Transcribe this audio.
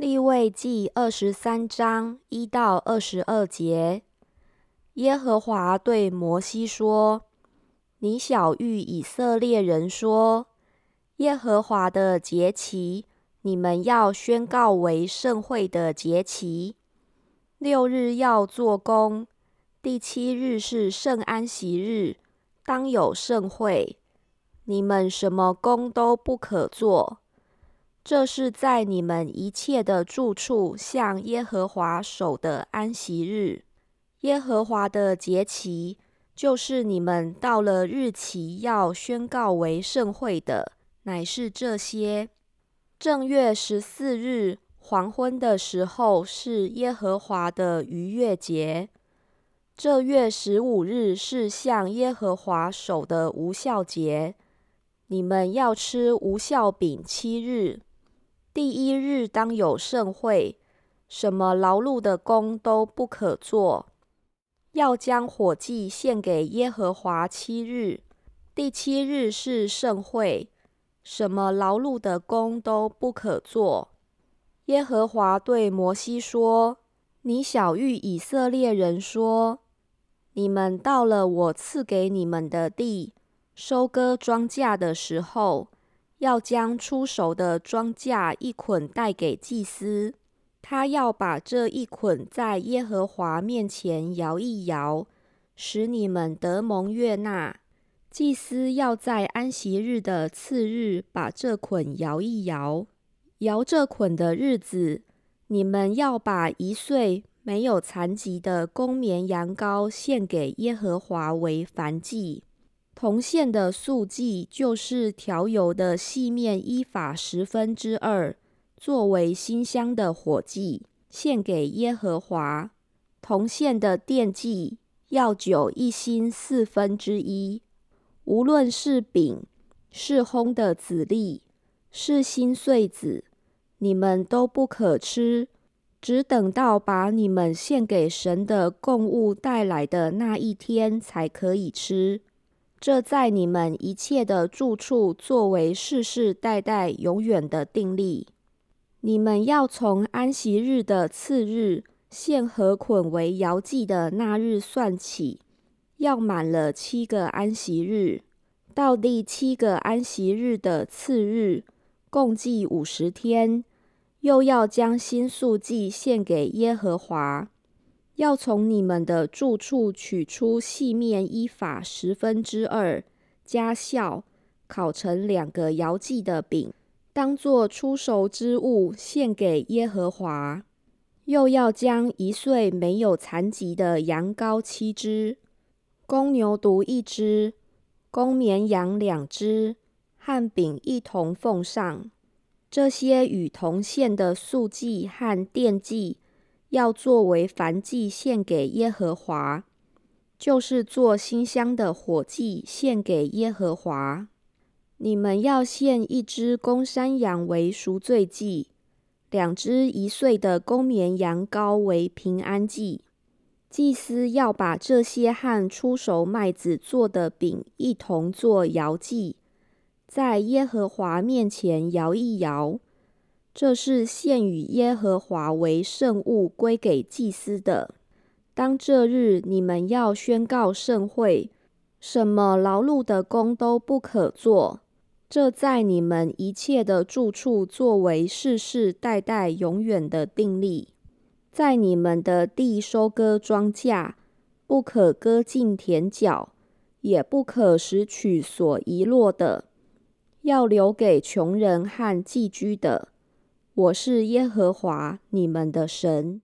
立位记二十三章一到二十二节，耶和华对摩西说：“你小谕以色列人说，耶和华的节期，你们要宣告为盛会的节期。六日要做工，第七日是圣安息日，当有盛会。你们什么工都不可做。”这是在你们一切的住处向耶和华守的安息日。耶和华的节期，就是你们到了日期要宣告为盛会的，乃是这些：正月十四日黄昏的时候是耶和华的逾越节；这月十五日是向耶和华守的无效节。你们要吃无效饼七日。第一日当有盛会，什么劳碌的工都不可做，要将火祭献给耶和华七日。第七日是盛会，什么劳碌的工都不可做。耶和华对摩西说：“你小谕以色列人说：你们到了我赐给你们的地，收割庄稼的时候。”要将出熟的庄稼一捆带给祭司，他要把这一捆在耶和华面前摇一摇，使你们得蒙悦纳。祭司要在安息日的次日把这捆摇一摇。摇这捆的日子，你们要把一岁没有残疾的公绵羊羔献给耶和华为燔祭。铜线的素祭就是调油的细面依法十分之二，作为馨香的火祭，献给耶和华。铜线的奠祭要酒一新四分之一。无论是饼，是烘的籽粒，是新穗子，你们都不可吃，只等到把你们献给神的供物带来的那一天才可以吃。这在你们一切的住处作为世世代代永远的定例。你们要从安息日的次日献禾捆为摇祭的那日算起，要满了七个安息日，到第七个安息日的次日，共计五十天，又要将新素祭献给耶和华。要从你们的住处取出细面依法十分之二，加酵，烤成两个摇祭的饼，当作出熟之物献给耶和华。又要将一岁没有残疾的羊羔七只，公牛犊一只，公绵羊两只，和饼一同奉上。这些与同献的素祭和奠祭。要作为燔祭献给耶和华，就是做馨香的火祭献给耶和华。你们要献一只公山羊为赎罪祭，两只一岁的公绵羊羔为平安祭。祭司要把这些和出熟麦子做的饼一同做摇祭，在耶和华面前摇一摇。这是献与耶和华为圣物，归给祭司的。当这日，你们要宣告盛会，什么劳碌的工都不可做。这在你们一切的住处，作为世世代代永远的定例。在你们的地收割庄稼，不可割尽田角，也不可拾取所遗落的，要留给穷人和寄居的。我是耶和华你们的神。